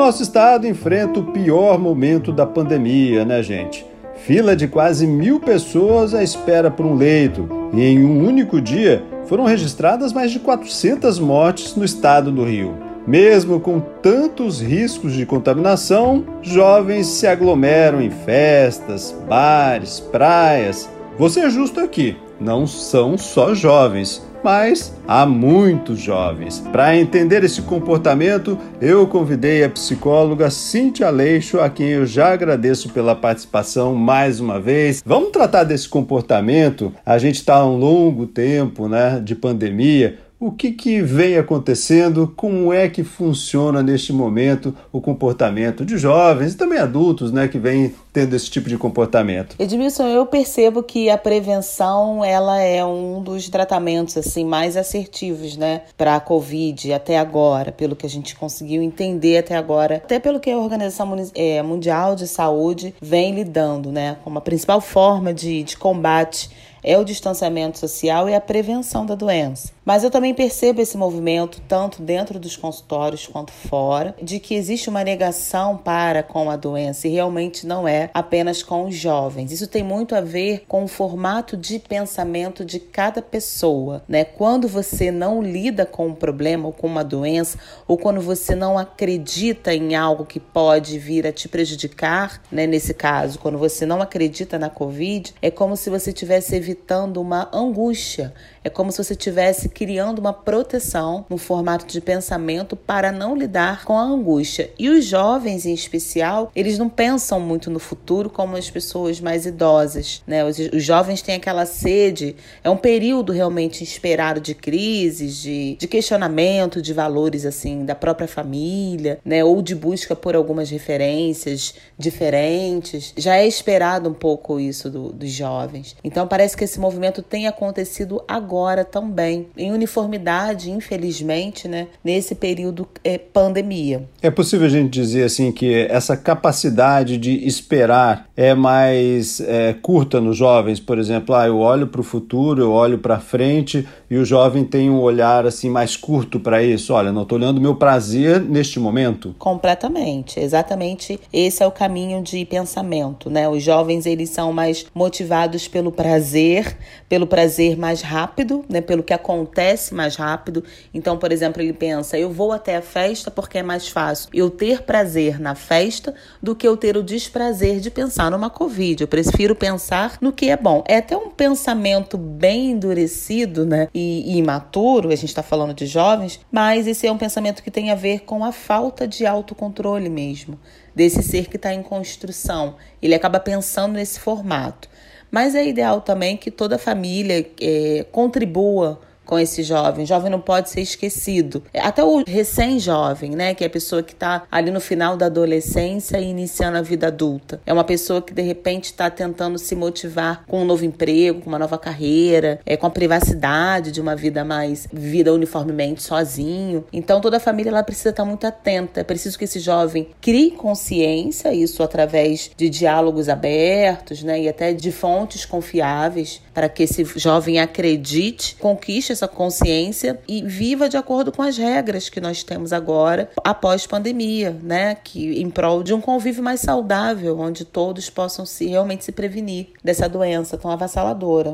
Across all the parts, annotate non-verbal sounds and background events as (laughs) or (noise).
Nosso estado enfrenta o pior momento da pandemia, né, gente? Fila de quase mil pessoas à espera por um leito. E em um único dia foram registradas mais de 400 mortes no estado do Rio. Mesmo com tantos riscos de contaminação, jovens se aglomeram em festas, bares, praias. Vou ser justo aqui, não são só jovens mas há muitos jovens. Para entender esse comportamento, eu convidei a psicóloga Cintia Leixo, a quem eu já agradeço pela participação mais uma vez. Vamos tratar desse comportamento. A gente está há um longo tempo né, de pandemia o que, que vem acontecendo? Como é que funciona neste momento o comportamento de jovens e também adultos, né, que vêm tendo esse tipo de comportamento? Edmilson, eu percebo que a prevenção ela é um dos tratamentos assim mais assertivos, né, para a Covid até agora, pelo que a gente conseguiu entender até agora, até pelo que a Organização é, Mundial de Saúde vem lidando, né, como a principal forma de, de combate é o distanciamento social e a prevenção da doença. Mas eu também percebo esse movimento, tanto dentro dos consultórios quanto fora, de que existe uma negação para com a doença e realmente não é apenas com os jovens. Isso tem muito a ver com o formato de pensamento de cada pessoa, né? Quando você não lida com um problema ou com uma doença, ou quando você não acredita em algo que pode vir a te prejudicar, né? Nesse caso, quando você não acredita na Covid, é como se você tivesse evitando uma angústia. É como se você estivesse criando uma proteção no formato de pensamento para não lidar com a angústia. E os jovens, em especial, eles não pensam muito no futuro como as pessoas mais idosas, né? Os, os jovens têm aquela sede, é um período realmente esperado de crises, de, de questionamento de valores, assim, da própria família, né? Ou de busca por algumas referências diferentes. Já é esperado um pouco isso do, dos jovens. Então parece que esse movimento tem acontecido agora também, em uniformidade, infelizmente, né, nesse período é, pandemia. É possível a gente dizer assim que essa capacidade de esperar é mais é, curta nos jovens, por exemplo, ah, eu olho para o futuro, eu olho para frente e o jovem tem um olhar assim mais curto para isso. Olha, não estou olhando meu prazer neste momento. Completamente, exatamente. Esse é o caminho de pensamento, né? Os jovens eles são mais motivados pelo prazer pelo prazer mais rápido, né, pelo que acontece mais rápido. Então, por exemplo, ele pensa: eu vou até a festa porque é mais fácil eu ter prazer na festa do que eu ter o desprazer de pensar numa Covid. Eu prefiro pensar no que é bom. É até um pensamento bem endurecido, né, e, e imaturo. A gente está falando de jovens, mas esse é um pensamento que tem a ver com a falta de autocontrole mesmo desse ser que está em construção. Ele acaba pensando nesse formato. Mas é ideal também que toda família é, contribua com esse jovem. O jovem não pode ser esquecido. Até o recém-jovem, né, que é a pessoa que está ali no final da adolescência e iniciando a vida adulta. É uma pessoa que de repente está tentando se motivar com um novo emprego, com uma nova carreira, é com a privacidade de uma vida mais vida uniformemente sozinho. Então toda a família ela precisa estar tá muito atenta. É preciso que esse jovem crie consciência, isso através de diálogos abertos, né, e até de fontes confiáveis, para que esse jovem acredite, conquiste essa consciência e viva de acordo com as regras que nós temos agora após pandemia, né? Que em prol de um convívio mais saudável, onde todos possam se realmente se prevenir dessa doença tão avassaladora.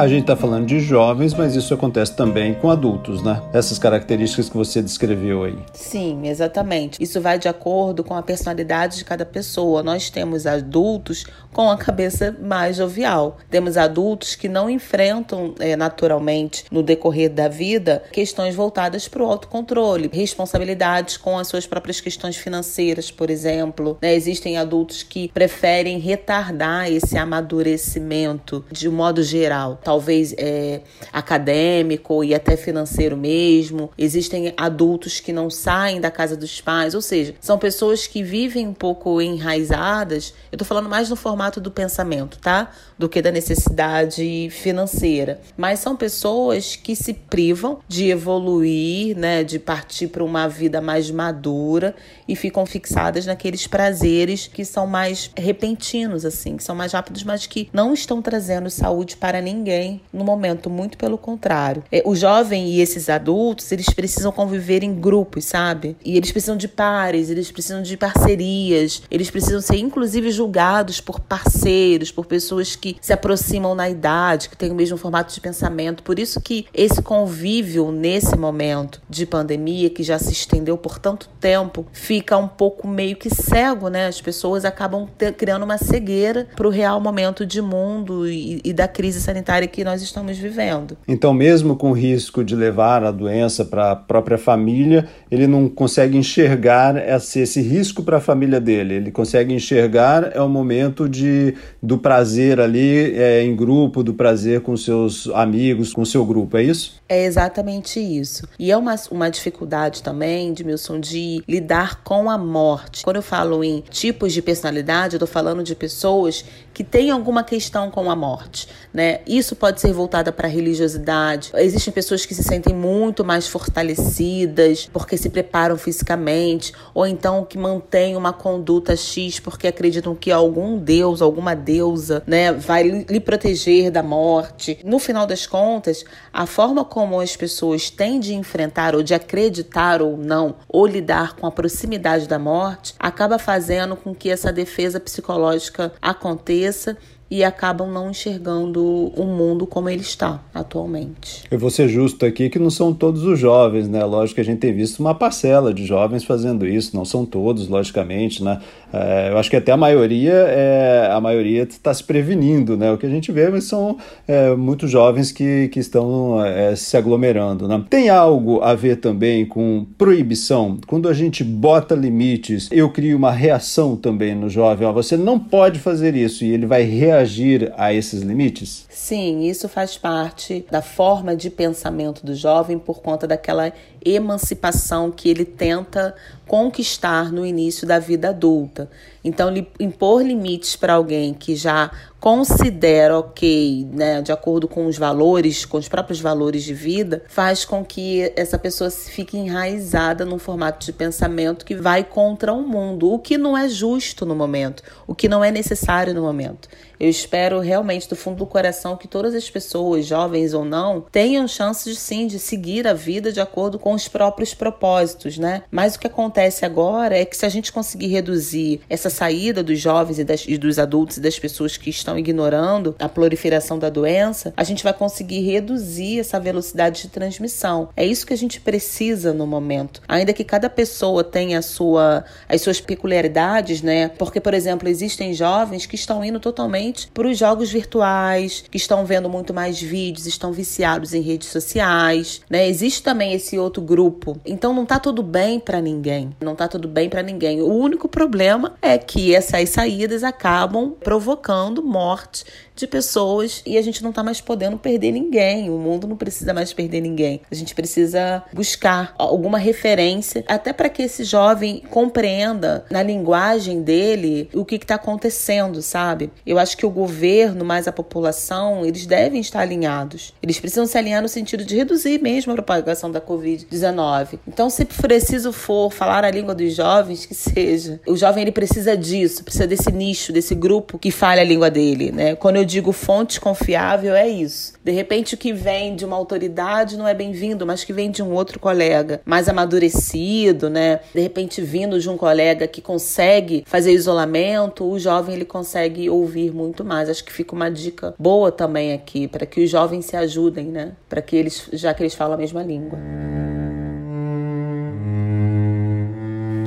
A gente está falando de jovens, mas isso acontece também com adultos, né? Essas características que você descreveu aí. Sim, exatamente. Isso vai de acordo com a personalidade de cada pessoa. Nós temos adultos com a cabeça mais jovial. Temos adultos que não enfrentam é, naturalmente, no decorrer da vida, questões voltadas para o autocontrole, responsabilidades com as suas próprias questões financeiras, por exemplo. Né? Existem adultos que preferem retardar esse amadurecimento de um modo geral talvez é, acadêmico e até financeiro mesmo. Existem adultos que não saem da casa dos pais, ou seja, são pessoas que vivem um pouco enraizadas. Eu tô falando mais no formato do pensamento, tá? Do que da necessidade financeira. Mas são pessoas que se privam de evoluir, né? De partir para uma vida mais madura e ficam fixadas naqueles prazeres que são mais repentinos, assim, que são mais rápidos, mas que não estão trazendo saúde para ninguém no momento, muito pelo contrário. É, o jovem e esses adultos, eles precisam conviver em grupos, sabe? E eles precisam de pares, eles precisam de parcerias, eles precisam ser inclusive julgados por parceiros, por pessoas que se aproximam na idade, que têm o mesmo formato de pensamento. Por isso que esse convívio nesse momento de pandemia, que já se estendeu por tanto tempo, fica um pouco meio que cego, né? As pessoas acabam ter, criando uma cegueira para o real momento de mundo e, e da crise sanitária que nós estamos vivendo. Então, mesmo com o risco de levar a doença para a própria família, ele não consegue enxergar esse, esse risco para a família dele. Ele consegue enxergar é o momento de, do prazer ali é, em grupo, do prazer com seus amigos, com seu grupo, é isso? É exatamente isso. E é uma, uma dificuldade também, Edmilson, de lidar com a morte. Quando eu falo em tipos de personalidade, eu estou falando de pessoas que têm alguma questão com a morte, né? Isso pode ser voltada para a religiosidade. Existem pessoas que se sentem muito mais fortalecidas porque se preparam fisicamente, ou então que mantêm uma conduta X porque acreditam que algum deus, alguma deusa, né, vai lhe proteger da morte. No final das contas, a forma como as pessoas têm de enfrentar ou de acreditar ou não, ou lidar com a proximidade da morte, acaba fazendo com que essa defesa psicológica aconteça e acabam não enxergando o mundo como ele está atualmente. Eu vou ser justo aqui que não são todos os jovens, né? Lógico que a gente tem visto uma parcela de jovens fazendo isso, não são todos, logicamente, né? É, eu acho que até a maioria é, a maioria está se prevenindo, né? O que a gente vê mas são é, muitos jovens que, que estão é, se aglomerando, né? Tem algo a ver também com proibição? Quando a gente bota limites, eu crio uma reação também no jovem. Ó, você não pode fazer isso e ele vai reagir a esses limites? Sim, isso faz parte da forma de pensamento do jovem por conta daquela emancipação que ele tenta conquistar no início da vida adulta. Então, impor limites para alguém que já considera ok, né, de acordo com os valores, com os próprios valores de vida, faz com que essa pessoa fique enraizada num formato de pensamento que vai contra o mundo, o que não é justo no momento, o que não é necessário no momento. Eu espero realmente do fundo do coração que todas as pessoas, jovens ou não, tenham chances sim de seguir a vida de acordo com os próprios propósitos, né? Mas o que acontece agora é que se a gente conseguir reduzir essa saída dos jovens e, das, e dos adultos e das pessoas que estão ignorando a proliferação da doença, a gente vai conseguir reduzir essa velocidade de transmissão. É isso que a gente precisa no momento. Ainda que cada pessoa tenha sua, as suas peculiaridades, né? Porque, por exemplo, existem jovens que estão indo totalmente para os jogos virtuais, que estão vendo muito mais vídeos, estão viciados em redes sociais, né? Existe também esse outro grupo. Então não tá tudo bem para ninguém. Não tá tudo bem para ninguém. O único problema é que essas saídas acabam provocando morte de pessoas e a gente não tá mais podendo perder ninguém. O mundo não precisa mais perder ninguém. A gente precisa buscar alguma referência até para que esse jovem compreenda na linguagem dele o que está acontecendo, sabe? Eu acho que o governo mais a população, eles devem estar alinhados. Eles precisam se alinhar no sentido de reduzir mesmo a propagação da Covid-19. Então, se preciso for falar a língua dos jovens, que seja. O jovem ele precisa disso, precisa desse nicho, desse grupo que fale a língua dele, né? Quando eu digo fonte confiável, é isso. De repente, o que vem de uma autoridade não é bem-vindo, mas que vem de um outro colega mais amadurecido, né? De repente, vindo de um colega que consegue fazer isolamento, o jovem ele consegue ouvir muito mais. Acho que fica uma dica boa também aqui para que os jovens se ajudem, né? Para que eles, já que eles falam a mesma língua.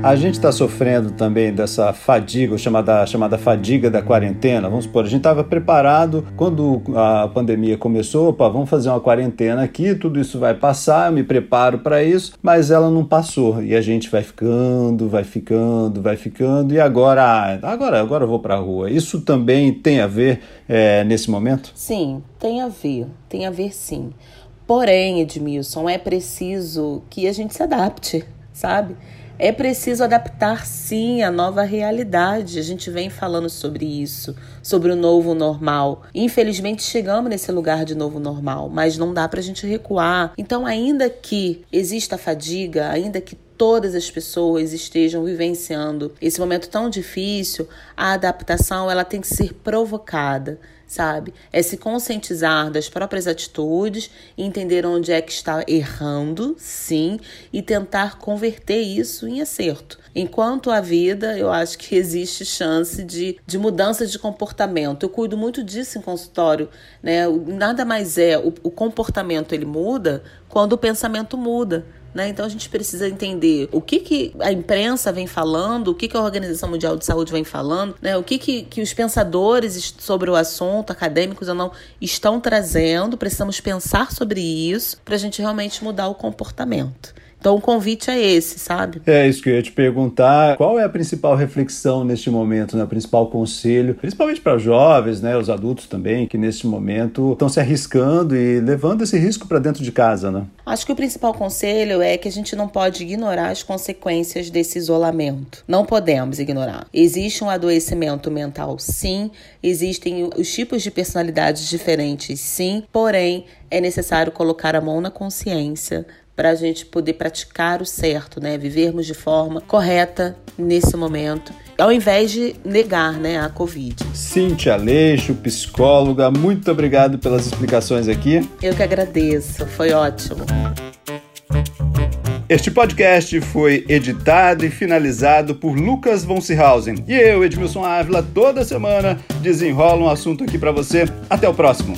A gente está sofrendo também dessa fadiga, chamada, chamada fadiga da quarentena. Vamos supor, a gente estava preparado quando a pandemia começou, opa, vamos fazer uma quarentena aqui, tudo isso vai passar, eu me preparo para isso, mas ela não passou e a gente vai ficando, vai ficando, vai ficando e agora, ah, agora, agora eu vou para a rua. Isso também tem a ver é, nesse momento? Sim, tem a ver, tem a ver sim. Porém, Edmilson, é preciso que a gente se adapte, sabe? É preciso adaptar sim a nova realidade. A gente vem falando sobre isso, sobre o novo normal. Infelizmente chegamos nesse lugar de novo normal, mas não dá para a gente recuar. Então, ainda que exista fadiga, ainda que todas as pessoas estejam vivenciando esse momento tão difícil, a adaptação ela tem que ser provocada sabe? É se conscientizar das próprias atitudes, entender onde é que está errando, sim, e tentar converter isso em acerto. Enquanto a vida, eu acho que (laughs) existe chance de, de mudança de comportamento. Eu cuido muito disso em consultório, né? Nada mais é, o, o comportamento ele muda quando o pensamento muda. Né? Então a gente precisa entender o que, que a imprensa vem falando, o que, que a Organização Mundial de Saúde vem falando, né? o que, que, que os pensadores sobre o assunto, acadêmicos ou não, estão trazendo. Precisamos pensar sobre isso para a gente realmente mudar o comportamento. Então o convite é esse, sabe? É isso que eu ia te perguntar. Qual é a principal reflexão neste momento, né? o principal conselho, principalmente para jovens, né? os adultos também, que neste momento estão se arriscando e levando esse risco para dentro de casa, né? Acho que o principal conselho é que a gente não pode ignorar as consequências desse isolamento. Não podemos ignorar. Existe um adoecimento mental, sim. Existem os tipos de personalidades diferentes, sim. Porém, é necessário colocar a mão na consciência para a gente poder praticar o certo, né? Vivermos de forma correta nesse momento, ao invés de negar, né, a Covid. Cintia Aleixo, psicóloga, muito obrigado pelas explicações aqui. Eu que agradeço, foi ótimo. Este podcast foi editado e finalizado por Lucas von Seehausen. E eu, Edmilson Ávila, toda semana desenrola um assunto aqui para você. Até o próximo.